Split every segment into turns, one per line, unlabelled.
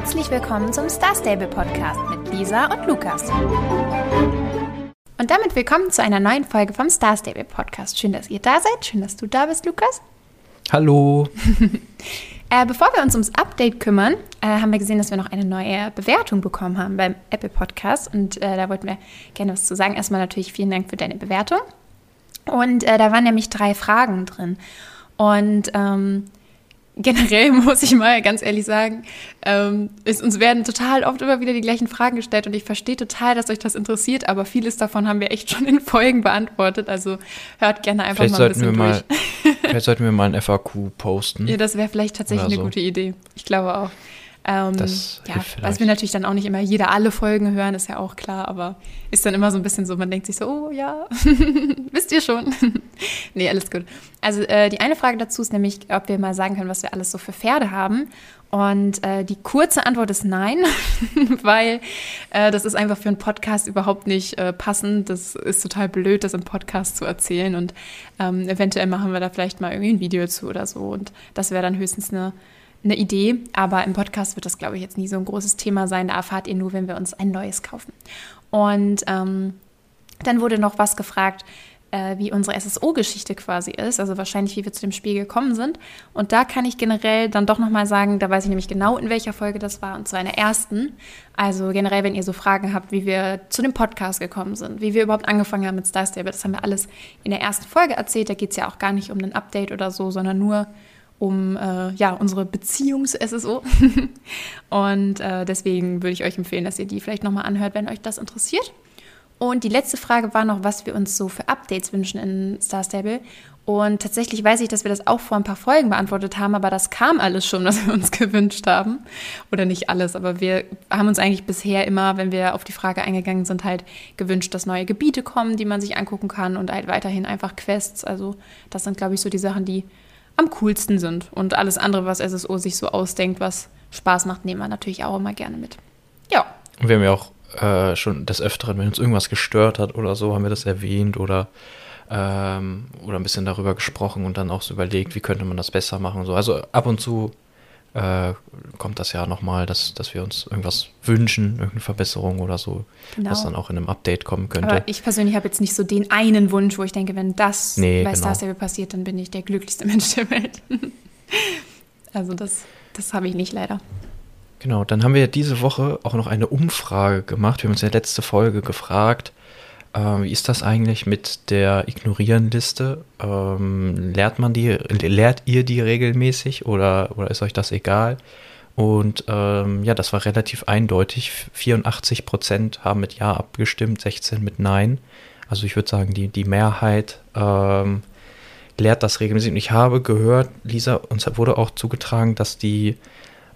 Herzlich willkommen zum Star Stable Podcast mit Lisa und Lukas. Und damit willkommen zu einer neuen Folge vom Star Stable Podcast. Schön, dass ihr da seid. Schön, dass du da bist, Lukas.
Hallo.
äh, bevor wir uns ums Update kümmern, äh, haben wir gesehen, dass wir noch eine neue Bewertung bekommen haben beim Apple Podcast. Und äh, da wollten wir gerne was zu sagen. Erstmal natürlich vielen Dank für deine Bewertung. Und äh, da waren nämlich drei Fragen drin. Und ähm, generell muss ich mal ganz ehrlich sagen, ähm, ist, uns werden total oft immer wieder die gleichen Fragen gestellt und ich verstehe total, dass euch das interessiert, aber vieles davon haben wir echt schon in Folgen beantwortet. Also hört gerne einfach
vielleicht
mal ein bisschen durch.
Mal, vielleicht sollten wir mal ein FAQ posten.
Ja, das wäre vielleicht tatsächlich
Oder
eine
so.
gute Idee. Ich glaube auch. Ähm,
Das
ja,
hilft
was wir natürlich dann auch nicht immer jeder alle Folgen hören, ist ja auch klar, aber ist dann immer so ein bisschen so, man denkt sich so, oh ja, wisst ihr schon. nee, alles gut. Also äh, die eine Frage dazu ist nämlich, ob wir mal sagen können, was wir alles so für Pferde haben. Und äh, die kurze Antwort ist nein, weil äh, das ist einfach für einen Podcast überhaupt nicht äh, passend. Das ist total blöd, das im Podcast zu erzählen. Und ähm, eventuell machen wir da vielleicht mal irgendwie ein Video zu oder so. Und das wäre dann höchstens eine eine Idee, aber im Podcast wird das, glaube ich, jetzt nie so ein großes Thema sein. Da erfahrt ihr nur, wenn wir uns ein neues kaufen. Und ähm, dann wurde noch was gefragt, äh, wie unsere SSO-Geschichte quasi ist, also wahrscheinlich, wie wir zu dem Spiel gekommen sind. Und da kann ich generell dann doch nochmal sagen, da weiß ich nämlich genau, in welcher Folge das war, und zwar in der ersten. Also generell, wenn ihr so Fragen habt, wie wir zu dem Podcast gekommen sind, wie wir überhaupt angefangen haben mit Star Stable, das haben wir alles in der ersten Folge erzählt. Da geht es ja auch gar nicht um ein Update oder so, sondern nur um äh, ja, unsere Beziehungs-SSO. und äh, deswegen würde ich euch empfehlen, dass ihr die vielleicht nochmal anhört, wenn euch das interessiert. Und die letzte Frage war noch, was wir uns so für Updates wünschen in Star Stable. Und tatsächlich weiß ich, dass wir das auch vor ein paar Folgen beantwortet haben, aber das kam alles schon, was wir uns gewünscht haben. Oder nicht alles, aber wir haben uns eigentlich bisher immer, wenn wir auf die Frage eingegangen sind, halt gewünscht, dass neue Gebiete kommen, die man sich angucken kann und halt weiterhin einfach Quests. Also das sind, glaube ich, so die Sachen, die am coolsten sind. Und alles andere, was SSO sich so ausdenkt, was Spaß macht, nehmen wir natürlich auch immer gerne mit. Ja,
Und wir haben ja auch äh, schon des Öfteren, wenn uns irgendwas gestört hat oder so, haben wir das erwähnt oder, ähm, oder ein bisschen darüber gesprochen und dann auch so überlegt, wie könnte man das besser machen. So. Also ab und zu äh, kommt das ja nochmal, dass, dass wir uns irgendwas wünschen, irgendeine Verbesserung oder so,
Genau.
was dann auch in einem Update kommen könnte.
aber ich persönlich habe jetzt nicht so den einen Wunsch, wo ich denke, wenn das
Nee,
bei
genau.
Star Stable passiert, dann bin ich der glücklichste Mensch der Welt. also das, das habe ich nicht leider.
Genau, dann haben wir diese Woche auch noch eine Umfrage gemacht. Wir haben uns in der letzten Folge gefragt, äh, wie ist das eigentlich mit der Ignorieren-Liste? Ähm, lehrt man die, lehrt ihr die regelmäßig oder, oder ist euch das egal? Und ähm, ja, das war relativ eindeutig. 84 Prozent haben mit Ja abgestimmt, 16 mit Nein. Also ich würde sagen, die, die Mehrheit ähm, lehrt das regelmäßig. Und ich habe gehört, Lisa, uns wurde auch zugetragen, dass die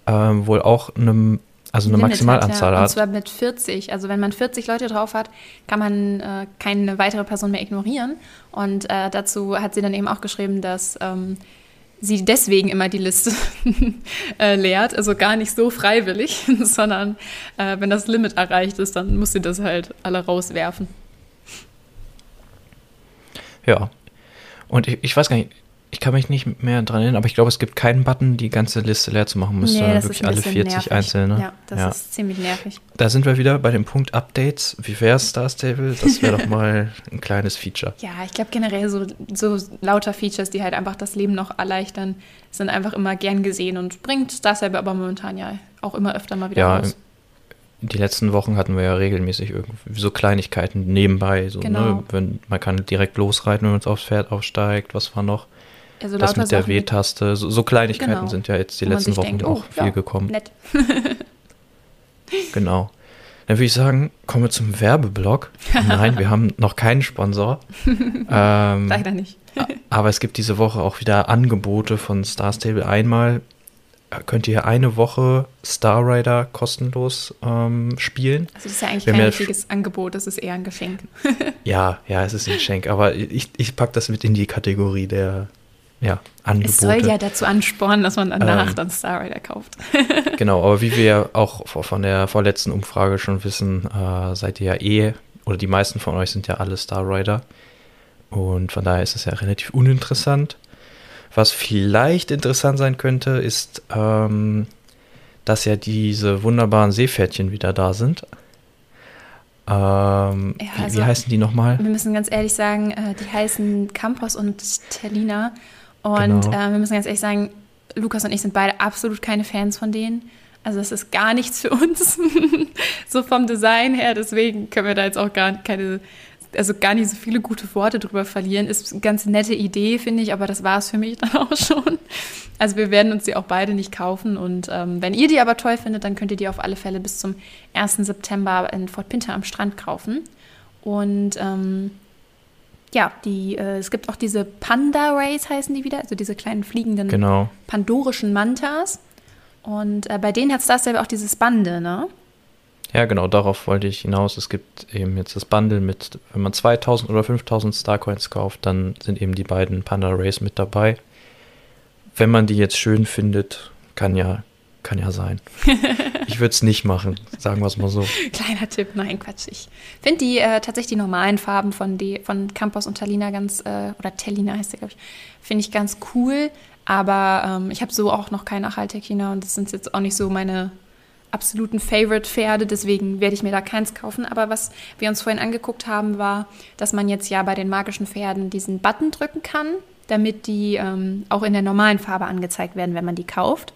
ähm, wohl auch einem, also eine
Limit
Maximalanzahl
hat. Ja. Und zwar mit 40. Also wenn man 40 Leute drauf hat, kann man äh, keine weitere Person mehr ignorieren. Und äh, dazu hat sie dann eben auch geschrieben, dass ähm, sie deswegen immer die Liste äh, leert. Also gar nicht so freiwillig, sondern äh, wenn das Limit erreicht ist, dann muss sie das halt alle rauswerfen.
Ja. Und ich, ich weiß gar nicht, ich kann mich nicht mehr dran erinnern, aber ich glaube, es gibt keinen Button, die ganze Liste leer zu machen, müsste, sondern wirklich alle 40
nervig.
einzelne.
Ja, das ist ziemlich nervig.
Da sind wir wieder bei dem Punkt Updates. Wie wäre Star Stable? Das wäre doch mal ein kleines Feature.
Ja, ich glaube generell so, so lauter Features, die halt einfach das Leben noch erleichtern, sind einfach immer gern gesehen und bringt Star Stable aber momentan ja auch immer öfter mal wieder
Ja,
raus.
Die letzten Wochen hatten wir ja regelmäßig irgendwie so Kleinigkeiten nebenbei. So,
Genau.
ne? Wenn, man kann direkt losreiten, wenn man aufs Pferd aufsteigt. Was war noch?
Also
das
lauter
mit der W-Taste. So, so Kleinigkeiten
Genau.
sind ja jetzt die letzten Wochen
denkt,
auch
oh,
viel
ja,
gekommen.
Nett.
Genau. Dann würde ich sagen, kommen wir zum Werbeblock. Nein, wir haben noch keinen Sponsor. ähm,
Leider nicht.
aber es gibt diese Woche auch wieder Angebote von Star Stable. Einmal äh, könnt ihr eine Woche Star Rider kostenlos ähm, spielen.
Also das ist ja eigentlich kein
ja
richtiges Angebot, das ist eher ein Geschenk.
Ja, ja, es ist ein Geschenk, aber ich, ich packe das mit in die Kategorie der ja, Angebote.
Es soll ja dazu anspornen, dass man danach
Ähm.
dann Star Rider kauft.
Genau, aber wie wir auch v- von der vorletzten Umfrage schon wissen, äh, seid ihr ja eh, oder die meisten von euch sind ja alle Star Rider. Und von daher ist es ja relativ uninteressant. Was vielleicht interessant sein könnte, ist, ähm, dass ja diese wunderbaren Seepferdchen wieder da sind. Ähm,
Ja,
wie,
also-
wie heißen die nochmal?
Wir müssen ganz ehrlich sagen, äh, die heißen Campos und Tellina. Und
Genau.
äh, wir müssen ganz ehrlich sagen, Lukas und ich sind beide absolut keine Fans von denen. Also das ist gar nichts für uns, so vom Design her. Deswegen können wir da jetzt auch gar keine, also gar nicht so viele gute Worte drüber verlieren. Ist eine ganz nette Idee, finde ich, aber das war es für mich dann auch schon. Also wir werden uns die auch beide nicht kaufen. Und ähm, wenn ihr die aber toll findet, dann könnt ihr die auf alle Fälle bis zum 1. September in Fort Pinter am Strand kaufen. Und ähm, ja, die, äh, es gibt auch diese Panda Rays heißen die wieder, also diese kleinen fliegenden
Genau.
pandorischen Mantas. Und äh, bei denen hat Star Stable auch dieses Bande, ne?
Ja, genau, darauf wollte ich hinaus. Es gibt eben jetzt das Bundle mit, wenn man 2000 oder 5000 Starcoins kauft, dann sind eben die beiden Panda Rays mit dabei. Wenn man die jetzt schön findet, kann ja, kann ja sein. ich würde es nicht machen, sagen wir es mal so.
Kleiner Tipp, nein, Quatsch. Ich finde die äh, tatsächlich die normalen Farben von, die, von Campos und Talina ganz, äh, oder Tellina heißt der, glaube ich, finde ich ganz cool. Aber ähm, ich habe so auch noch keinen Achaltekina und das sind jetzt auch nicht so meine absoluten Favorite-Pferde, deswegen werde ich mir da keins kaufen. Aber was wir uns vorhin angeguckt haben, war, dass man jetzt ja bei den magischen Pferden diesen Button drücken kann, damit die ähm, auch in der normalen Farbe angezeigt werden, wenn man die kauft.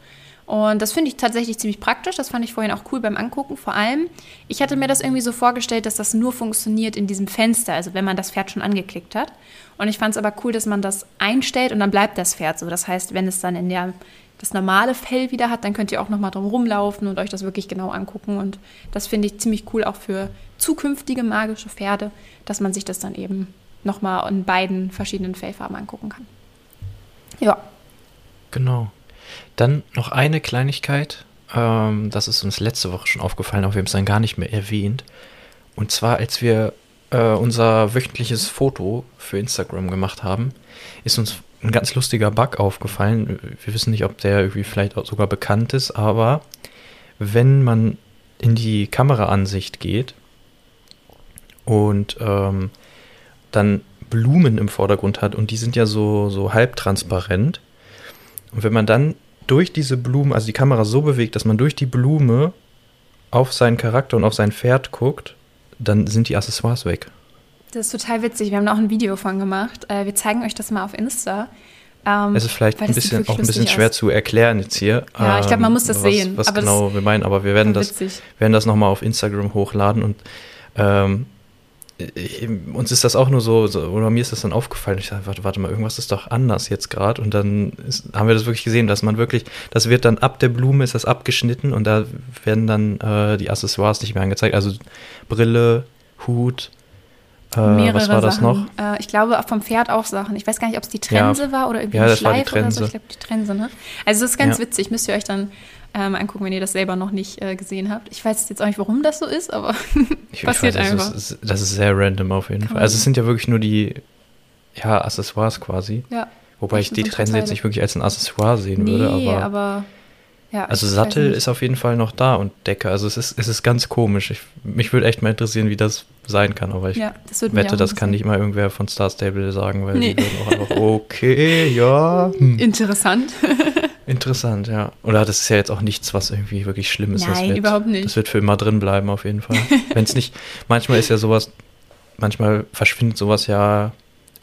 Und das finde ich tatsächlich ziemlich praktisch. Das fand ich vorhin auch cool beim Angucken. Vor allem, ich hatte mir das irgendwie so vorgestellt, dass das nur funktioniert in diesem Fenster, also wenn man das Pferd schon angeklickt hat. Und ich fand es aber cool, dass man das einstellt und dann bleibt das Pferd so. Das heißt, wenn es dann in der das normale Fell wieder hat, dann könnt ihr auch nochmal drum rumlaufen und euch das wirklich genau angucken. Und das finde ich ziemlich cool auch für zukünftige magische Pferde, dass man sich das dann eben nochmal in beiden verschiedenen Fellfarben angucken kann. Ja,
Genau. Dann noch eine Kleinigkeit. Ähm, das ist uns letzte Woche schon aufgefallen, aber wir haben es dann gar nicht mehr erwähnt. Und zwar, als wir äh, unser wöchentliches Foto für Instagram gemacht haben, ist uns ein ganz lustiger Bug aufgefallen. Wir wissen nicht, ob der irgendwie vielleicht auch sogar bekannt ist, aber wenn man in die Kameraansicht geht und ähm, dann Blumen im Vordergrund hat und die sind ja so, so halbtransparent. Und wenn man dann durch diese Blume, also die Kamera so bewegt, dass man durch die Blume auf seinen Charakter und auf sein Pferd guckt, dann sind die Accessoires weg.
das ist total witzig. Wir haben da auch ein Video von gemacht. Äh, wir zeigen euch das mal auf Insta. Ähm,
Es ist vielleicht ein bisschen, auch ein bisschen schwer
aus.
zu erklären jetzt hier.
Ja, ich glaub, man muss das
was,
sehen,
Was genau wir meinen, aber wir werden das,
witzig.
werden das nochmal auf Instagram hochladen und ähm, ich, uns ist das auch nur so, so, oder mir ist das dann aufgefallen. Ich dachte, warte, warte mal, irgendwas ist doch anders jetzt gerade. Und dann ist, haben wir das wirklich gesehen, dass man wirklich, das wird dann ab der Blume ist das abgeschnitten und da werden dann äh, die Accessoires nicht mehr angezeigt. Also Brille, Hut, äh,
Mehrere
was war das
Sachen.
noch?
Äh, ich glaube, vom Pferd auch Sachen. Ich weiß gar nicht, ob es die Trense war oder irgendwie
Ja,
Schleife oder so. Ich glaube, die Trense, ne? Also, das ist ganz
Ja.
witzig. Müsst ihr euch dann ähm, angucken, wenn ihr das selber noch nicht äh, gesehen habt. Ich weiß jetzt auch nicht, warum das so ist, aber
Ich,
passiert
ich weiß,
einfach.
Das ist, das ist sehr random auf jeden
Kann
Fall. Also es sind ja wirklich nur die ja, Accessoires quasi.
ja.
Wobei ich die Trense jetzt nicht wirklich als ein Accessoire sehen
Nee,
würde, aber,
aber, ja.
also Sattel ist auf jeden Fall noch da und Decke. Also es ist, es ist ganz komisch. Ich, mich würde echt mal interessieren, wie das sein kann, aber ich
Ja, das
wette, das kann nicht mal irgendwer von Star Stable sagen, weil
Nee.
die würden auch einfach, okay, ja, hm,
Interessant.
interessant, ja. Oder das ist ja jetzt auch nichts, was irgendwie wirklich schlimm ist. das
Nein,
wird,
überhaupt nicht.
Das wird für immer drin bleiben, auf jeden Fall. Wenn es nicht, manchmal ist ja sowas, manchmal verschwindet sowas ja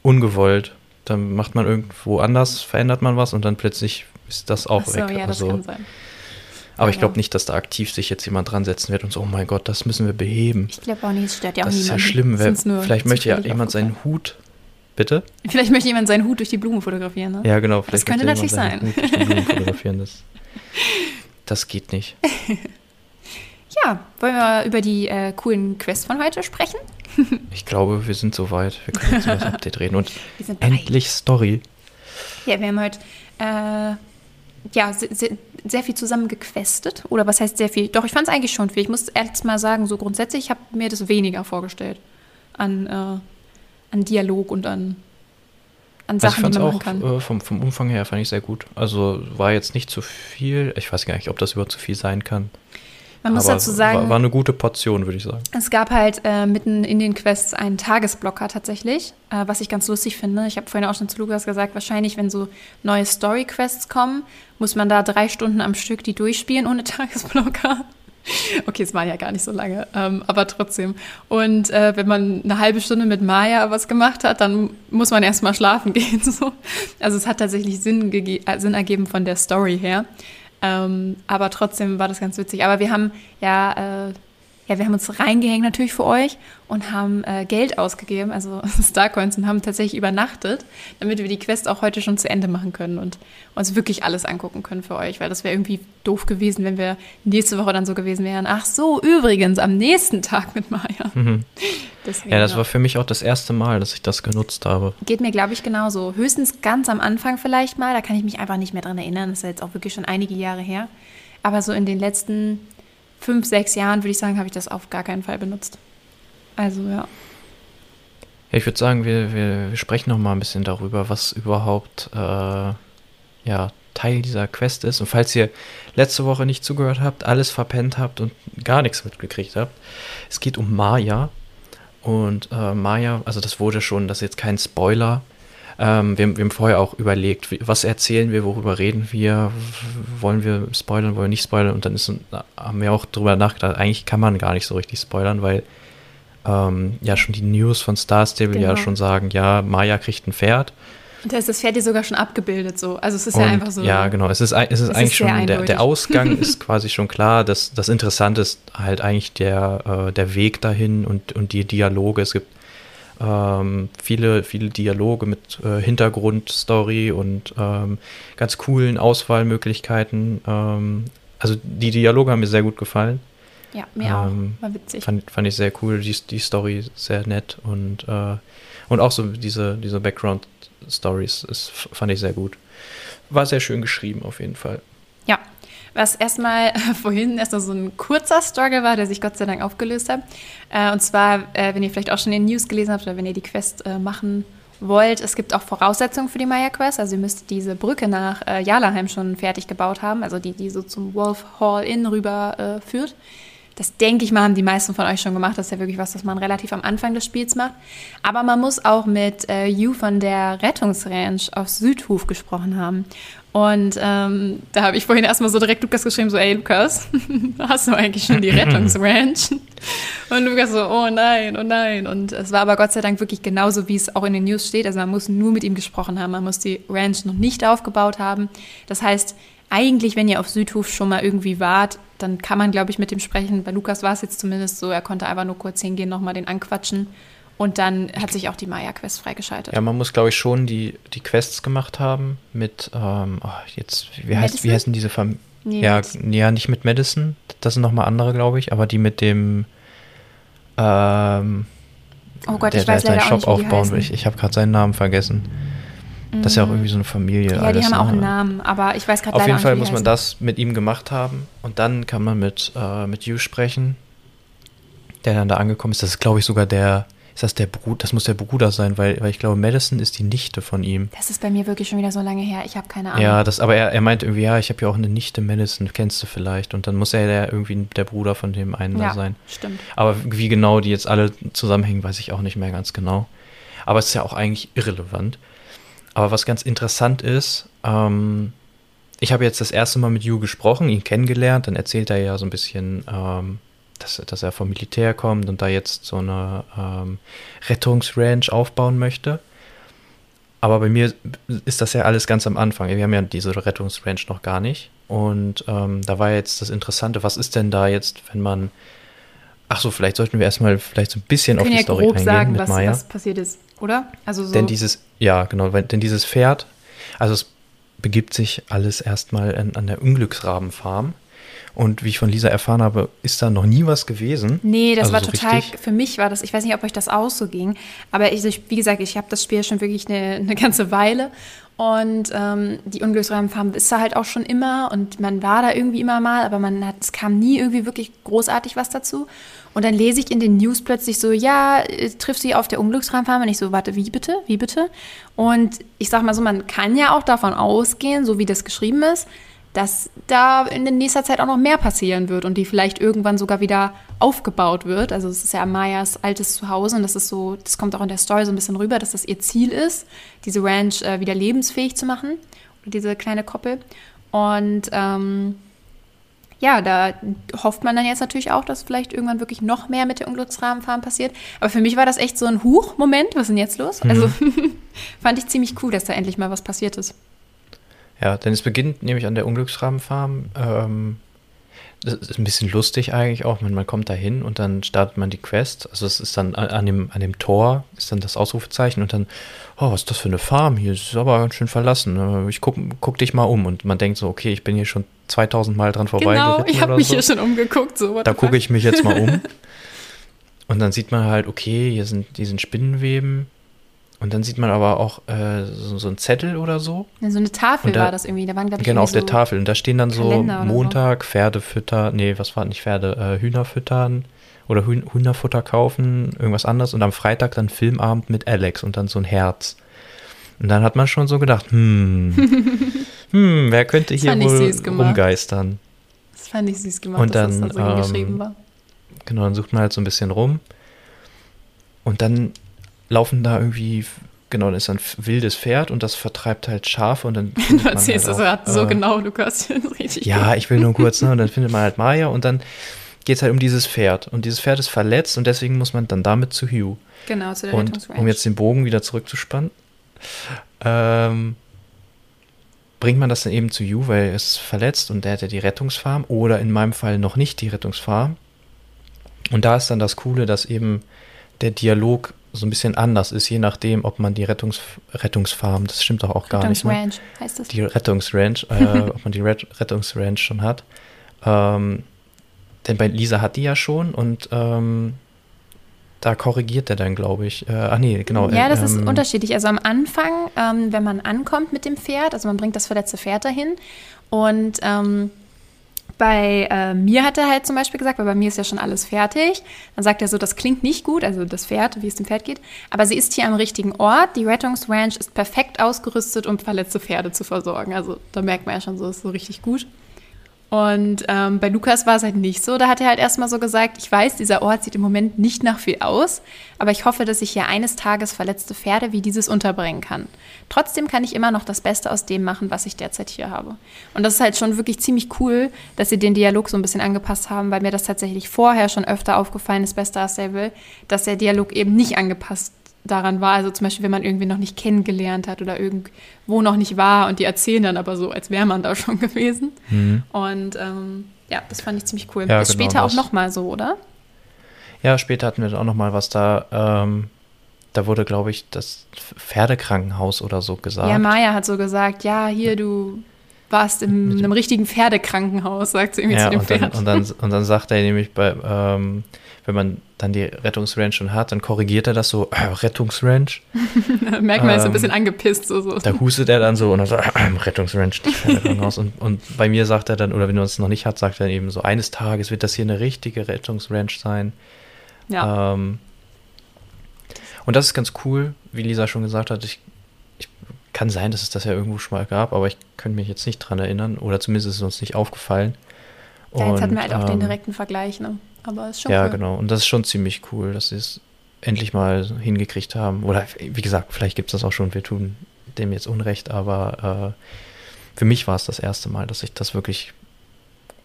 ungewollt. Dann macht man irgendwo anders, verändert man was und dann plötzlich ist das auch
Ach so,
weg.
ja, das
also,
kann sein.
aber ich
Ja.
glaube nicht, dass da aktiv sich jetzt jemand dran setzen wird und so, oh mein Gott, das müssen wir beheben.
Ich glaube auch nicht, es stört ja auch
das ist ja
niemanden.
schlimm. Wer, vielleicht möchte ja jemand seinen. Hut. Bitte?
Vielleicht möchte jemand seinen Hut durch die Blume fotografieren, ne?
Ja, genau. Vielleicht
könnte natürlich
seinen Hut durch die Blumen fotografieren. Das, das geht nicht.
Ja, wollen wir über die äh, coolen Quests von heute sprechen?
Ich glaube, wir sind soweit. Wir können jetzt über das Update reden. Und endlich Story.
Ja, wir haben heute äh, ja, se- se- sehr viel zusammen gequestet. Oder was heißt sehr viel? Doch, ich fand es eigentlich schon viel. Ich muss ehrlich mal sagen, so grundsätzlich, ich habe mir das weniger vorgestellt an, äh, an Dialog und an, an
Also ich
Sachen,
fand
die man machen
auch
kann.
äh, vom, vom Umfang her fand ich sehr gut. Also war jetzt nicht zu viel. Ich weiß gar nicht, ob das überhaupt zu viel sein kann.
Man muss
Aber
dazu sagen,
war, war eine gute Portion, würde ich sagen.
es gab halt äh, mitten in den Quests einen Tagesblocker tatsächlich, äh, was ich ganz lustig finde. Ich habe vorhin auch schon zu Lukas gesagt, wahrscheinlich, wenn so neue Story-Quests kommen, muss man da drei Stunden am Stück die durchspielen ohne Tagesblocker. Okay, es war ja gar nicht so lange, ähm, aber trotzdem. Und äh, wenn man eine halbe Stunde mit Maya was gemacht hat, dann muss man erstmal schlafen gehen. So. Also es hat tatsächlich Sinn, äh, Sinn ergeben von der Story her. Ähm, aber trotzdem war das ganz witzig. Aber wir haben ja, äh, ja, wir haben uns reingehängt natürlich für euch und haben äh, Geld ausgegeben, also Starcoins und haben tatsächlich übernachtet, damit wir die Quest auch heute schon zu Ende machen können und uns wirklich alles angucken können für euch, weil das wäre irgendwie doof gewesen, wenn wir nächste Woche dann so gewesen wären. Ach so, übrigens, am nächsten Tag mit Maya.
Mhm. Ja, das war für mich auch das erste Mal, dass ich das genutzt habe.
Geht mir, glaube ich, genauso. Höchstens ganz am Anfang vielleicht mal. Da kann ich mich einfach nicht mehr dran erinnern. Das ist ja jetzt auch wirklich schon einige Jahre her. Aber so in den letzten fünf, sechs Jahren, würde ich sagen, habe ich das auf gar keinen Fall benutzt. Also ja.
Ja, ich würde sagen, wir, wir, sprechen noch mal ein bisschen darüber, was überhaupt äh, ja, Teil dieser Quest ist. Und falls ihr letzte Woche nicht zugehört habt, alles verpennt habt und gar nichts mitgekriegt habt, es geht um Maya. Und äh, Maya, also das wurde schon, das ist jetzt kein Spoiler. Ähm, wir, wir haben vorher auch überlegt, was erzählen wir, worüber reden wir, wollen wir spoilern, wollen wir nicht spoilern. Und dann ist, haben wir auch drüber nachgedacht, eigentlich kann man gar nicht so richtig spoilern, weil ähm, ja schon die News von Star Stable ja
Genau.
schon sagen, ja, Maya kriegt ein Pferd.
Und da ist das Pferd ja sogar schon abgebildet so. Also es ist
Und,
ja einfach so.
Ja, genau. Es ist, es ist
Es ist
eigentlich
sehr
schon, der, der Ausgang ist quasi schon klar. Das, das Interessante ist halt eigentlich der, äh, der Weg dahin und, und die Dialoge. Es gibt ähm, viele, viele Dialoge mit äh, Hintergrundstory und ähm, ganz coolen Auswahlmöglichkeiten. Ähm, also die Dialoge haben mir sehr gut gefallen.
Ja, mir auch.
Ähm,
War witzig.
Fand, fand ich sehr cool, die, die Story sehr nett und, äh, und auch so diese, diese Background-Stories ist- fand ich sehr gut. War sehr schön geschrieben auf jeden Fall.
Ja, was erstmal vorhin erst noch so ein kurzer Struggle war, der sich Gott sei Dank aufgelöst hat. Äh, und zwar, äh, wenn ihr vielleicht auch schon in den News gelesen habt oder wenn ihr die Quest äh, machen wollt, es gibt auch Voraussetzungen für die Maya Quest. Also ihr müsst diese Brücke nach Jalaheim schon fertig gebaut haben, also die, die so zum Wolf Hall Inn rüber führt. Das denke ich mal, haben die meisten von euch schon gemacht. Das ist ja wirklich was, was man relativ am Anfang des Spiels macht. Aber man muss auch mit äh, Yu von der Rettungsranch auf Südhof gesprochen haben. Und ähm, da habe ich vorhin erstmal so direkt Lukas geschrieben, so, ey Lukas, hast du eigentlich schon die Rettungsranch? Und Lukas so, oh nein, oh nein. Und es war aber Gott sei Dank wirklich genauso, wie es auch in den News steht. Also man muss nur mit ihm gesprochen haben, man muss die Ranch noch nicht aufgebaut haben. Das heißt, eigentlich, wenn ihr auf Südhof schon mal irgendwie wart, dann kann man, glaube ich, mit dem sprechen. Bei Lukas war es jetzt zumindest so, er konnte einfach nur kurz hingehen, nochmal den anquatschen. Und dann hat sich auch die Maya-Quest freigeschaltet.
Ja, man muss, glaube ich, schon die, die Quests gemacht haben mit, ähm, oh, jetzt, wie heißt, wie
Madison?
heißen diese Familie?
Nee,
ja,
mit-
ja, nicht mit Madison, das sind nochmal andere, glaube ich, aber die mit dem, ähm,
oh Gott,
der,
ich weiß
der
leider
seinen
auch
Shop
nicht,
aufbauen will. Ich, ich habe gerade seinen Namen vergessen. Das ist ja auch irgendwie so eine Familie.
Ja,
alles,
die haben auch
ne?
einen Namen, aber ich weiß gerade
Auf
leider
jeden Fall
nicht,
muss man das mit ihm gemacht haben und dann kann man mit, äh, mit Yu sprechen, der dann da angekommen ist. Das ist, glaube ich, sogar der, ist das der Bruder, das muss der Bruder sein, weil, weil ich glaube, Madison ist die Nichte von ihm.
Das ist bei mir wirklich schon wieder so lange her. Ich habe keine Ahnung.
Ja, das, aber er, er meint irgendwie, ja, ich habe ja auch eine Nichte Madison, kennst du vielleicht. Und dann muss er ja irgendwie der Bruder von dem einen
ja
da sein.
stimmt.
Aber wie genau die jetzt alle zusammenhängen, weiß ich auch nicht mehr ganz genau. Aber es ist ja auch eigentlich irrelevant. Aber was ganz interessant ist, ähm, ich habe jetzt das erste Mal mit Yu gesprochen, ihn kennengelernt, dann erzählt er ja so ein bisschen, ähm, dass, dass er vom Militär kommt und da jetzt so eine ähm, Rettungsranch aufbauen möchte. Aber bei mir ist das ja alles ganz am Anfang. Wir haben ja diese Rettungsranch noch gar nicht. Und ähm, da war jetzt das Interessante, was ist denn da jetzt, wenn man Ach so, vielleicht sollten wir erstmal vielleicht so ein bisschen auf die
ja
Story
grob
eingehen
sagen,
mit
was,
Maya.
was passiert ist, oder? Also so.
Denn dieses, ja, genau, denn dieses Pferd, also es begibt sich alles erstmal an, an der Unglücksrabenfarm. Und wie ich von Lisa erfahren habe, ist da noch nie was gewesen.
Nee, das
Also
war
so
total,
richtig-
für mich war das, ich weiß nicht, ob euch das auch so ging, aber ich, ich- wie gesagt, ich habe das Spiel schon wirklich eine, eine ganze Weile und ähm, die Unglücksrahmenfarm ist da halt auch schon immer und man war da irgendwie immer mal, aber man hat, es kam nie irgendwie wirklich großartig was dazu. Und dann lese ich in den News plötzlich so, ja, äh, triff sie auf der Unglücksrahmenfarm und ich so, warte, wie bitte, wie bitte? Und ich sag mal so, man kann ja auch davon ausgehen, so wie das geschrieben ist, dass da in nächster Zeit auch noch mehr passieren wird und die vielleicht irgendwann sogar wieder aufgebaut wird. Also es ist ja Mayas altes Zuhause und das ist so, das kommt auch in der Story so ein bisschen rüber, dass das ihr Ziel ist, diese Ranch äh, wieder lebensfähig zu machen, diese kleine Koppel. Und ähm, ja, da hofft man dann jetzt natürlich auch, dass vielleicht irgendwann wirklich noch mehr mit der Unglücksrahmenfarm passiert. Aber für mich war das echt so ein Huch-Moment. Was ist denn jetzt los? Mhm. Also fand ich ziemlich cool, dass da endlich mal was passiert ist.
Ja, denn es beginnt nämlich an der Unglücksrahmenfarm. Ähm, das ist ein bisschen lustig eigentlich auch. Man, man kommt da hin und dann startet man die Quest. Also es ist dann an dem, an dem Tor, ist dann das Ausrufezeichen und dann, oh, was ist das für eine Farm hier? Das ist aber ganz schön verlassen. Ich guck, guck dich mal um und man denkt so, okay, ich bin hier schon 2000 Mal dran vorbei.
Genau, ich habe mich so. hier schon umgeguckt. So,
da gucke ich mich jetzt mal um. und dann sieht man halt, okay, hier sind, diesen Spinnenweben und dann sieht man aber auch äh, so, so einen Zettel oder so.
Ja, so eine Tafel da, war das irgendwie. Da waren,
ich, genau, auf so der Tafel. Und da stehen dann so Montag, so. Pferde füttern, nee, was war nicht Pferde, äh, Hühner füttern oder Hühn, Hühnerfutter kaufen, irgendwas anderes. Und am Freitag dann Filmabend mit Alex und dann so ein Herz. Und dann hat man schon so gedacht, hm, hm, wer könnte hier wohl rumgeistern?
Das fand ich süß gemacht,
und dann, dass das dann so ähm, geschrieben war. Genau, dann sucht man halt so ein bisschen rum. Und dann laufen da irgendwie, genau, dann ist ein wildes Pferd und das vertreibt halt Schafe und dann.
Du erzählst halt das gerade so äh, genau, Lukas.
Richtig ja, ich will nur kurz, ne? Und dann findet man halt Maya und dann geht es halt um dieses Pferd. Und dieses Pferd ist verletzt und deswegen muss man dann damit zu Hugh.
Genau, zu der
Und um jetzt den Bogen wieder zurückzuspannen, ähm, bringt man das dann eben zu Hugh, weil er ist verletzt und der hat ja die Rettungsfarm oder in meinem Fall noch nicht die Rettungsfarm. Und da ist dann das Coole, dass eben der Dialog so ein bisschen anders ist, je nachdem, ob man die Rettungs Rettungsfarm, das stimmt doch auch gar nicht. Ne? Rettungsranch heißt das. Die Rettungsranch, äh, ob man die Ret Rettungsranch schon hat. Ähm, denn bei Lisa hat die ja schon und ähm, da korrigiert er dann, glaube ich. Äh, ach nee, genau.
Ja, das ähm, ist unterschiedlich. Also am Anfang, ähm, wenn man ankommt mit dem Pferd, also man bringt das verletzte Pferd dahin und ähm, bei äh, mir hat er halt zum Beispiel gesagt, weil bei mir ist ja schon alles fertig. Dann sagt er so, das klingt nicht gut, also das Pferd, wie es dem Pferd geht. Aber sie ist hier am richtigen Ort. Die Rettungsranch ist perfekt ausgerüstet, um verletzte Pferde zu versorgen. Also da merkt man ja schon so, ist so richtig gut. Und ähm, bei Lukas war es halt nicht so. Da hat er halt erstmal so gesagt, ich weiß, dieser Ort sieht im Moment nicht nach viel aus, aber ich hoffe, dass ich hier eines Tages verletzte Pferde wie dieses unterbringen kann. Trotzdem kann ich immer noch das Beste aus dem machen, was ich derzeit hier habe. Und das ist halt schon wirklich ziemlich cool, dass sie den Dialog so ein bisschen angepasst haben, weil mir das tatsächlich vorher schon öfter aufgefallen ist, aus der Will, dass der Dialog eben nicht angepasst daran war. Also zum Beispiel, wenn man irgendwie noch nicht kennengelernt hat oder irgendwo noch nicht war und die erzählen dann aber so, als wäre man da schon gewesen. Mhm. Und ähm, ja, das fand ich ziemlich cool. Ja, ist genau, später auch nochmal so, oder?
Ja, später hatten wir dann auch nochmal was da. Ähm, da wurde, glaube ich, das Pferdekrankenhaus oder so gesagt.
Ja, Maya hat so gesagt, ja, hier, du warst in einem richtigen Pferdekrankenhaus, sagt sie irgendwie ja, zu dem
und
Pferd.
Dann, und, dann, und dann sagt er nämlich bei, ähm, wenn man dann die Rettungsranch schon hat, dann korrigiert er das so, äh, Rettungsranch.
Merkt man, ähm, ist ein bisschen angepisst. So, so.
Da hustet er dann so und dann so, äh, Rettungsranch, nicht raus. und, und bei mir sagt er dann, oder wenn er es noch nicht hat, sagt er dann eben so, eines Tages wird das hier eine richtige Rettungsranch sein. Ja. Ähm, und das ist ganz cool, wie Lisa schon gesagt hat, ich, ich kann sein, dass es das ja irgendwo schon mal gab, aber ich könnte mich jetzt nicht dran erinnern oder zumindest ist es uns nicht aufgefallen.
Ja, jetzt hatten wir halt auch den ähm, direkten Vergleich, ne? Aber ist schon
Ja,
cool.
genau. Und das ist schon ziemlich cool, dass sie es endlich mal hingekriegt haben. Oder wie gesagt, vielleicht gibt es das auch schon, wir tun dem jetzt Unrecht, aber äh, für mich war es das erste Mal, dass sich das wirklich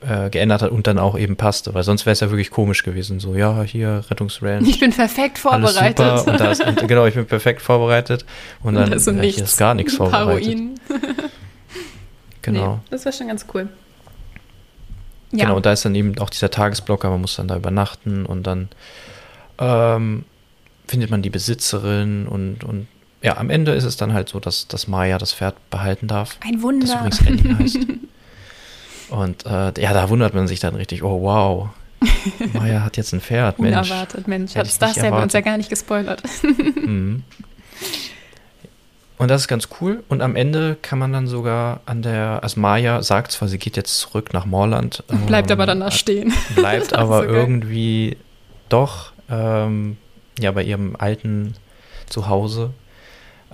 äh, geändert hat und dann auch eben passte, weil sonst wäre es ja wirklich komisch gewesen. So, ja, hier Rettungsranch.
Ich bin perfekt vorbereitet.
Alles super. Und da ist, und, genau, ich bin perfekt vorbereitet und dann ist, ja, ist gar nichts vorbereitet.
genau. Nee, das war schon ganz cool.
Ja. Genau, und da ist dann eben auch dieser Tagesblocker, man muss dann da übernachten und dann ähm, findet man die Besitzerin und, und ja, am Ende ist es dann halt so, dass, dass Maya das Pferd behalten darf.
Ein Wunder.
Das übrigens Ellie heißt. Und äh, ja, da wundert man sich dann richtig, oh wow, Maya hat jetzt ein Pferd,
Mensch. Unerwartet, Mensch. Hat das ja bei uns ja gar nicht gespoilert. mhm.
Und das ist ganz cool. Und am Ende kann man dann sogar an der, also Maya sagt zwar, sie geht jetzt zurück nach Morland.
Bleibt ähm, aber danach stehen.
Bleibt aber so irgendwie doch ähm, ja bei ihrem alten Zuhause.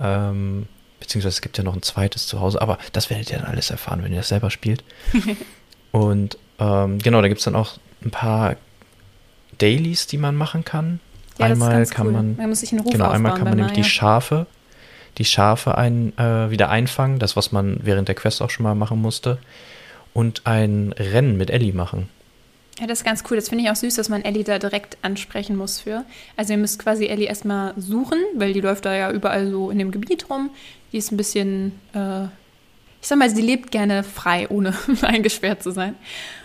Ähm, beziehungsweise es gibt ja noch ein zweites zu Hause, aber das werdet ihr dann alles erfahren, wenn ihr das selber spielt. und ähm, genau, da gibt es dann auch ein paar Dailies, die man machen kann. Ja, einmal kann cool. man,
man muss sich einen Ruf
genau, einmal kann man nämlich die Schafe, die Schafe ein, äh, wieder einfangen, das was man während der Quest auch schon mal machen musste, und ein Rennen mit Ellie machen.
Ja, das ist ganz cool. Das finde ich auch süß, dass man Ellie da direkt ansprechen muss für. Also ihr müsst quasi Ellie erstmal suchen, weil die läuft da ja überall so in dem Gebiet rum. Die ist ein bisschen, äh, ich sag mal, sie lebt gerne frei, ohne eingesperrt zu sein.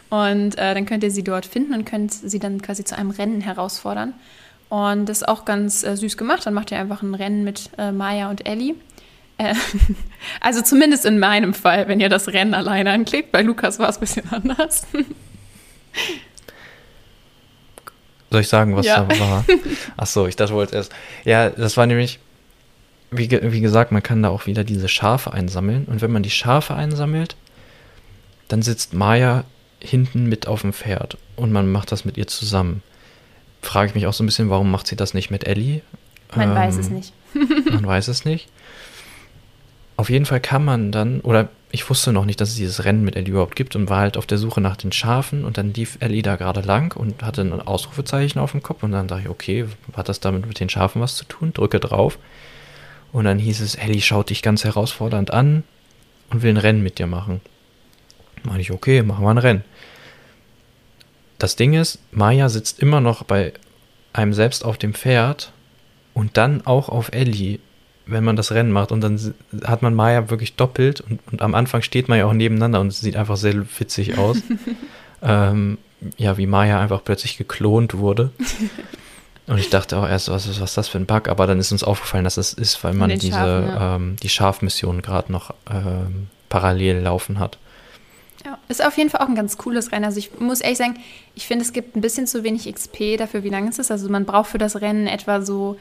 Und äh, dann könnt ihr sie dort finden und könnt sie dann quasi zu einem Rennen herausfordern. Und das ist auch ganz äh, süß gemacht. Dann macht ihr einfach ein Rennen mit äh, Maya und Ellie. Äh, also zumindest in meinem Fall, wenn ihr das Rennen alleine anklickt. Bei Lukas war es ein bisschen anders.
Soll ich sagen, was ja. da war? Ach so, ich dachte, wollte erst. Ja, das war nämlich, wie, wie gesagt, man kann da auch wieder diese Schafe einsammeln. Und wenn man die Schafe einsammelt, dann sitzt Maya hinten mit auf dem Pferd und man macht das mit ihr zusammen. Frage ich mich auch so ein bisschen, warum macht sie das nicht mit Ellie?
Man ähm, weiß es nicht.
man weiß es nicht. Auf jeden Fall kann man dann, oder ich wusste noch nicht, dass es dieses Rennen mit Ellie überhaupt gibt und war halt auf der Suche nach den Schafen und dann lief Ellie da gerade lang und hatte ein Ausrufezeichen auf dem Kopf und dann dachte ich, okay, hat das damit mit den Schafen was zu tun? Drücke drauf. Und dann hieß es, Ellie schaut dich ganz herausfordernd an und will ein Rennen mit dir machen. Meine ich, okay, machen wir ein Rennen. Das Ding ist, Maya sitzt immer noch bei einem selbst auf dem Pferd und dann auch auf Ellie wenn man das Rennen macht und dann hat man Maya wirklich doppelt und, und am Anfang steht man ja auch nebeneinander und sieht einfach sehr witzig aus. ähm, ja, wie Maya einfach plötzlich geklont wurde. Und ich dachte auch erst, was, was ist das für ein Bug? Aber dann ist uns aufgefallen, dass es ist, weil man diese Schafen, ja. ähm, die Schafmission gerade noch ähm, parallel laufen hat.
Ja, ist auf jeden Fall auch ein ganz cooles Rennen. Also ich muss ehrlich sagen, ich finde, es gibt ein bisschen zu wenig XP dafür, wie lang es ist. Also man braucht für das Rennen etwa so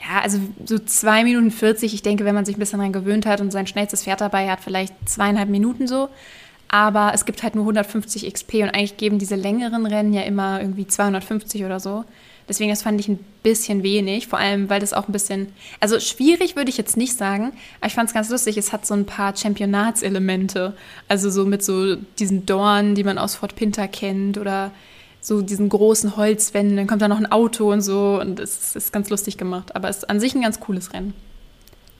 ja, also so zwei Minuten 40. Ich denke, wenn man sich ein bisschen daran gewöhnt hat und sein schnellstes Pferd dabei hat, vielleicht zweieinhalb Minuten so. Aber es gibt halt nur 150 XP und eigentlich geben diese längeren Rennen ja immer irgendwie 250 oder so. Deswegen, das fand ich ein bisschen wenig, vor allem, weil das auch ein bisschen, also schwierig würde ich jetzt nicht sagen, aber ich fand es ganz lustig, es hat so ein paar Championatselemente, also so mit so diesen Dornen, die man aus Fort Pinter kennt oder so diesen großen Holzwänden, dann kommt da noch ein Auto und so und es ist ganz lustig gemacht. Aber es ist an sich ein ganz cooles Rennen.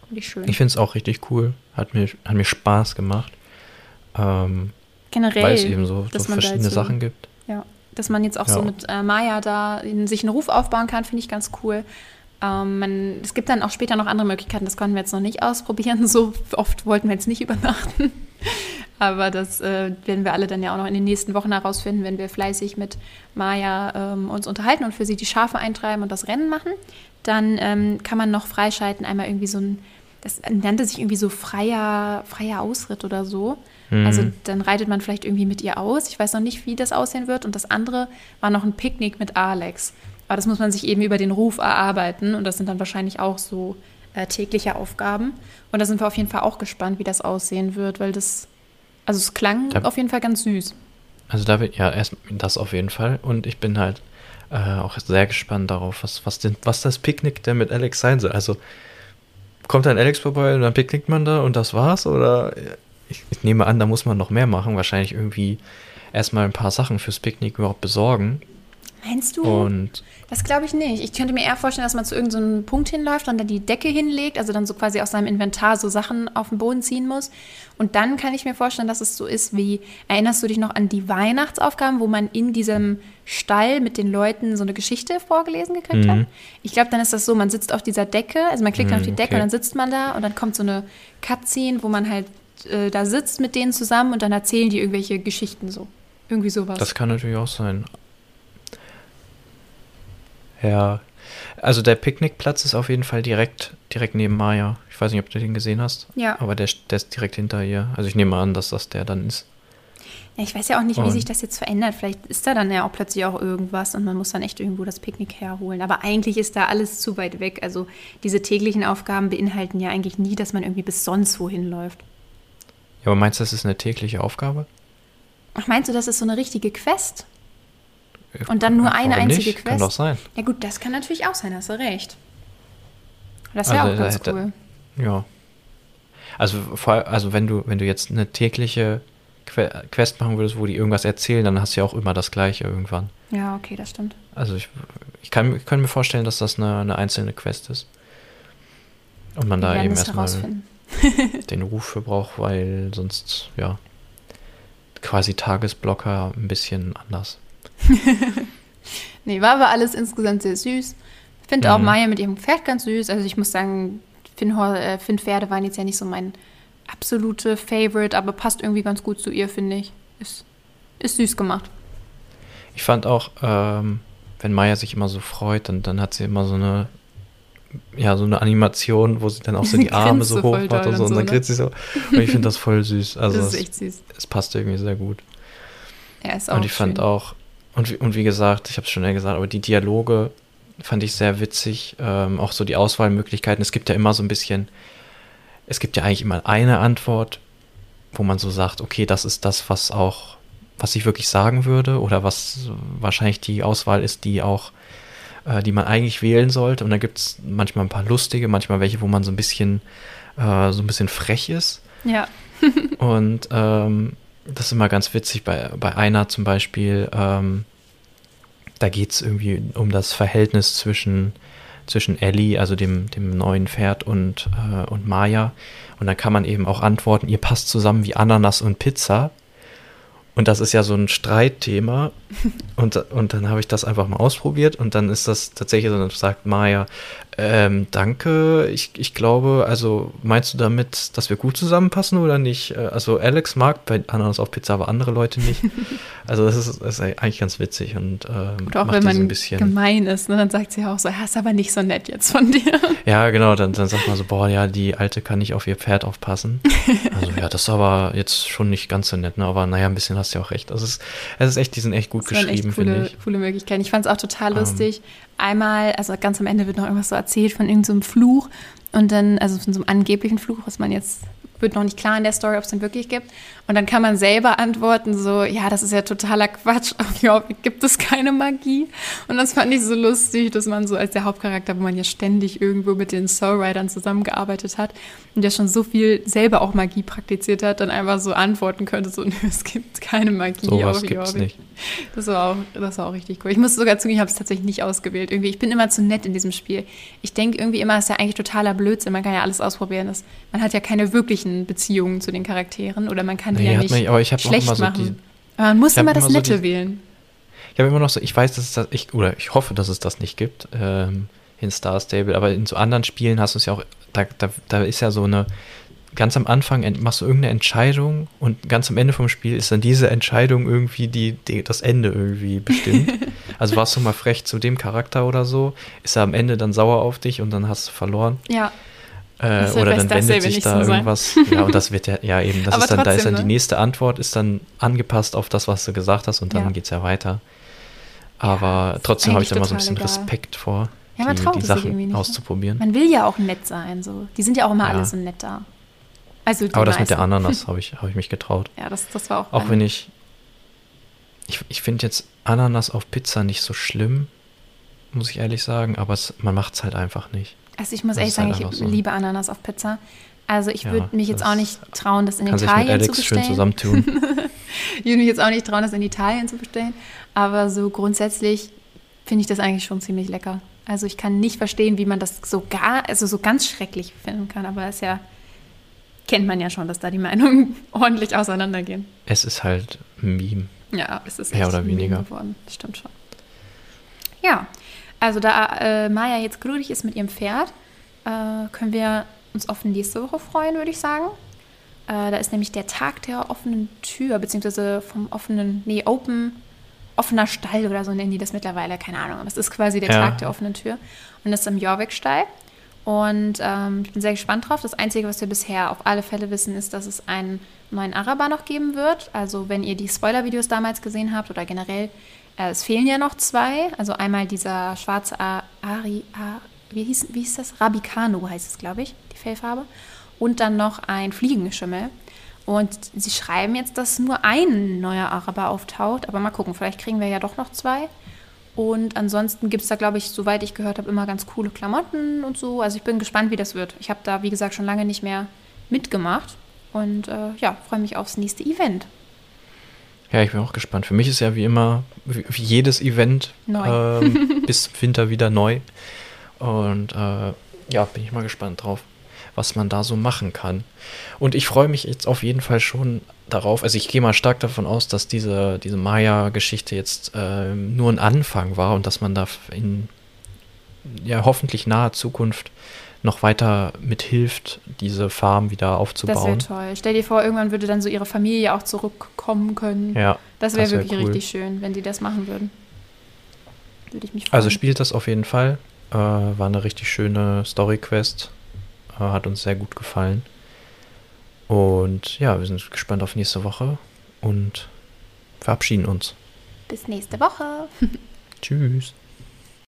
Finde ich schön. Ich finde es auch richtig cool. Hat mir, hat mir Spaß gemacht. Ähm,
Generell.
Weil es eben so, so verschiedene Sachen gibt.
Dass man jetzt auch ja. so mit äh, Maya da in, sich einen Ruf aufbauen kann, finde ich ganz cool. Ähm, man, es gibt dann auch später noch andere Möglichkeiten, das konnten wir jetzt noch nicht ausprobieren. So oft wollten wir jetzt nicht übernachten. Aber das äh, werden wir alle dann ja auch noch in den nächsten Wochen herausfinden, wenn wir fleißig mit Maya ähm, uns unterhalten und für sie die Schafe eintreiben und das Rennen machen. Dann ähm, kann man noch freischalten, einmal irgendwie so ein, das nannte sich irgendwie so freier, freier Ausritt oder so. Mhm. Also dann reitet man vielleicht irgendwie mit ihr aus. Ich weiß noch nicht, wie das aussehen wird. Und das andere war noch ein Picknick mit Alex. Aber das muss man sich eben über den Ruf erarbeiten. Und das sind dann wahrscheinlich auch so äh, tägliche Aufgaben. Und da sind wir auf jeden Fall auch gespannt, wie das aussehen wird, weil das also es klang da, auf jeden Fall ganz süß.
Also da wird ja erst das auf jeden Fall. Und ich bin halt äh, auch sehr gespannt darauf, was, was, denn, was das Picknick denn mit Alex sein soll. Also kommt dann Alex vorbei und dann picknickt man da und das war's? Oder ich, ich nehme an, da muss man noch mehr machen. Wahrscheinlich irgendwie erstmal ein paar Sachen fürs Picknick überhaupt besorgen.
Meinst du?
Und
das glaube ich nicht. Ich könnte mir eher vorstellen, dass man zu irgendeinem so Punkt hinläuft und dann die Decke hinlegt, also dann so quasi aus seinem Inventar so Sachen auf den Boden ziehen muss. Und dann kann ich mir vorstellen, dass es so ist wie, erinnerst du dich noch an die Weihnachtsaufgaben, wo man in diesem Stall mit den Leuten so eine Geschichte vorgelesen gekriegt mhm. hat? Ich glaube, dann ist das so, man sitzt auf dieser Decke, also man klickt mhm, auf die Decke okay. und dann sitzt man da und dann kommt so eine Cutscene, wo man halt äh, da sitzt mit denen zusammen und dann erzählen die irgendwelche Geschichten so. Irgendwie sowas.
Das kann natürlich auch sein. Ja. Also der Picknickplatz ist auf jeden Fall direkt, direkt neben Maya. Ich weiß nicht, ob du den gesehen hast.
Ja.
Aber der, der ist direkt hinter ihr. Also ich nehme an, dass das der dann ist.
Ja, ich weiß ja auch nicht, und wie sich das jetzt verändert. Vielleicht ist da dann ja auch plötzlich auch irgendwas und man muss dann echt irgendwo das Picknick herholen. Aber eigentlich ist da alles zu weit weg. Also diese täglichen Aufgaben beinhalten ja eigentlich nie, dass man irgendwie bis sonst wohin läuft.
Ja, aber meinst du, das ist eine tägliche Aufgabe?
Ach, meinst du, das ist so eine richtige Quest? Und dann nur eine einzige
nicht? Quest. Kann doch sein.
Ja gut, das kann natürlich auch sein, hast du recht. Das wäre also, auch ganz
hätte,
cool.
Ja. Also, vor, also wenn du, wenn du jetzt eine tägliche Quest machen würdest, wo die irgendwas erzählen, dann hast du ja auch immer das Gleiche irgendwann.
Ja, okay, das stimmt.
Also ich, ich, kann, ich kann mir vorstellen, dass das eine, eine einzelne Quest ist. Und man Wir da eben erstmal den Ruf für braucht, weil sonst, ja, quasi Tagesblocker ein bisschen anders.
nee, war aber alles insgesamt sehr süß. Ich finde mhm. auch Maya mit ihrem Pferd ganz süß. Also ich muss sagen, Finn, äh, Finn Pferde waren jetzt ja nicht so mein absolute Favorite, aber passt irgendwie ganz gut zu ihr, finde ich. Ist, ist süß gemacht.
Ich fand auch, ähm, wenn Maya sich immer so freut, dann, dann hat sie immer so eine, ja, so eine Animation, wo sie dann auch so die Arme so hoch macht und so, und dann grinst sie so. Und ich finde das voll süß. Also das ist echt süß. Es passt irgendwie sehr gut.
Ja, ist auch
Und ich schön. fand auch, und, und wie gesagt, ich habe es schon gesagt, aber die Dialoge fand ich sehr witzig. Ähm, auch so die Auswahlmöglichkeiten. Es gibt ja immer so ein bisschen es gibt ja eigentlich immer eine Antwort, wo man so sagt, okay, das ist das, was auch, was ich wirklich sagen würde oder was wahrscheinlich die Auswahl ist, die auch, äh, die man eigentlich wählen sollte. Und dann gibt es manchmal ein paar lustige, manchmal welche, wo man so ein bisschen, äh, so ein bisschen frech ist.
Ja.
und ähm, das ist immer ganz witzig. Bei, bei einer zum Beispiel, ähm, da geht es irgendwie um das Verhältnis zwischen zwischen Ellie, also dem, dem neuen Pferd, und, äh, und Maya. Und dann kann man eben auch antworten, ihr passt zusammen wie Ananas und Pizza. Und das ist ja so ein Streitthema. Und, und dann habe ich das einfach mal ausprobiert. Und dann ist das tatsächlich so, dann sagt Maya, ähm, danke, ich, ich glaube, also meinst du damit, dass wir gut zusammenpassen oder nicht? Äh, also Alex mag bei Ananas auf Pizza, aber andere Leute nicht. Also das ist, das ist eigentlich ganz witzig und ähm,
Oder auch wenn man so ein bisschen gemein ist, ne, dann sagt sie auch so, ja, ist aber nicht so nett jetzt von dir.
Ja, genau, dann, dann sagt man so, boah, ja, die Alte kann nicht auf ihr Pferd aufpassen. Also ja, das ist aber jetzt schon nicht ganz so nett, ne? aber naja, ein bisschen hast du ja auch recht. Also es ist, es ist echt, die sind echt gut das geschrieben, finde ich.
coole Möglichkeiten. Ich fand es auch total um, ähm. lustig. Einmal, also ganz am Ende wird noch irgendwas so erzählt von irgendeinem so Fluch und dann, also von so einem angeblichen Fluch, was man jetzt wird noch nicht klar in der Story, ob es den wirklich gibt. Und dann kann man selber antworten, so, ja, das ist ja totaler Quatsch, auf Jorvik gibt es keine Magie. Und das fand ich so lustig, dass man so als der Hauptcharakter, wo man ja ständig irgendwo mit den Soulriders zusammengearbeitet hat und der schon so viel selber auch Magie praktiziert hat, dann einfach so antworten könnte, so, nö, es gibt keine Magie
so auf Jorvik. Nicht.
Das war, auch, das war auch richtig cool. Ich muss sogar zugeben, ich habe es tatsächlich nicht ausgewählt. Irgendwie, ich bin immer zu nett in diesem Spiel. Ich denke irgendwie immer, es ist ja eigentlich totaler Blödsinn. Man kann ja alles ausprobieren. Das, man hat ja keine wirklichen Beziehungen zu den Charakteren oder man kann die nee, ja nicht man, aber ich schlecht so machen. Die, aber man muss immer das immer Nette so die, wählen.
Ich habe immer noch so, ich weiß, dass es das, ich, oder ich hoffe, dass es das nicht gibt ähm, in Star Stable, aber in so anderen Spielen hast du es ja auch, da, da, da ist ja so eine, ganz am Anfang machst du irgendeine Entscheidung und ganz am Ende vom Spiel ist dann diese Entscheidung irgendwie die, die das Ende irgendwie bestimmt. also warst du mal frech zu dem Charakter oder so, ist er am Ende dann sauer auf dich und dann hast du verloren.
Ja.
Äh, oder dann wendet sich da irgendwas. Ja, und das wird ja, ja eben, das ist dann, trotzdem, da ist dann ne? die nächste Antwort, ist dann angepasst auf das, was du gesagt hast und dann ja. es ja weiter. Aber ja, trotzdem habe ich da mal so ein bisschen egal. Respekt vor, ja, die, die Sachen nicht, ne? auszuprobieren.
Man will ja auch nett sein. So. Die sind ja auch immer alle so nett da.
Also Aber das mit der Ananas habe ich, hab ich mich getraut.
Ja, das, das war auch.
Auch wenn ich. Ich, ich finde jetzt Ananas auf Pizza nicht so schlimm, muss ich ehrlich sagen, aber es, man macht es halt einfach nicht.
Also ich muss das ehrlich sagen, halt ich so. liebe Ananas auf Pizza. Also ich würde ja, mich jetzt auch nicht trauen, das in Italien zu bestellen. Schön zusammentun. ich würde mich jetzt auch nicht trauen, das in Italien zu bestellen. Aber so grundsätzlich finde ich das eigentlich schon ziemlich lecker. Also ich kann nicht verstehen, wie man das so gar, also so ganz schrecklich finden kann. Aber es ja, kennt man ja schon, dass da die Meinungen ordentlich auseinandergehen.
Es ist halt ein Meme.
Ja, es ist
mehr oder weniger
geworden. Das stimmt schon. Ja, also da äh, Maya jetzt grüdig ist mit ihrem Pferd, äh, können wir uns auf nächste Woche freuen, würde ich sagen. Äh, da ist nämlich der Tag der offenen Tür, beziehungsweise vom offenen, nee, Open, offener Stall oder so nennen die das mittlerweile, keine Ahnung. Aber es ist quasi der ja. Tag der offenen Tür. Und das ist im Jorvik-Stall. Und ähm, ich bin sehr gespannt drauf. Das Einzige, was wir bisher auf alle Fälle wissen, ist, dass es einen neuen Araber noch geben wird. Also wenn ihr die Spoiler-Videos damals gesehen habt oder generell es fehlen ja noch zwei. Also einmal dieser schwarze Ari, wie, hieß, wie hieß das? Rabicano heißt es, glaube ich, die Fellfarbe. Und dann noch ein Fliegengeschimmel. Und sie schreiben jetzt, dass nur ein neuer Araber auftaucht. Aber mal gucken, vielleicht kriegen wir ja doch noch zwei. Und ansonsten gibt es da, glaube ich, soweit ich gehört habe, immer ganz coole Klamotten und so. Also ich bin gespannt, wie das wird. Ich habe da, wie gesagt, schon lange nicht mehr mitgemacht. Und äh, ja, freue mich aufs nächste Event.
Ja, ich bin auch gespannt. Für mich ist ja wie immer, wie, jedes Event ähm, bis Winter wieder neu. Und äh, ja, bin ich mal gespannt drauf, was man da so machen kann. Und ich freue mich jetzt auf jeden Fall schon darauf. Also ich gehe mal stark davon aus, dass diese, diese Maya-Geschichte jetzt äh, nur ein Anfang war und dass man da in ja hoffentlich naher Zukunft noch weiter mithilft, diese Farm wieder aufzubauen.
Das wäre toll. Stell dir vor, irgendwann würde dann so ihre Familie auch zurückkommen können.
Ja.
Das wäre wär wirklich cool. richtig schön, wenn die das machen würden.
Würde ich mich freuen. Also spielt das auf jeden Fall. Äh, war eine richtig schöne Story-Quest. Äh, hat uns sehr gut gefallen. Und ja, wir sind gespannt auf nächste Woche und verabschieden uns.
Bis nächste Woche.
Tschüss.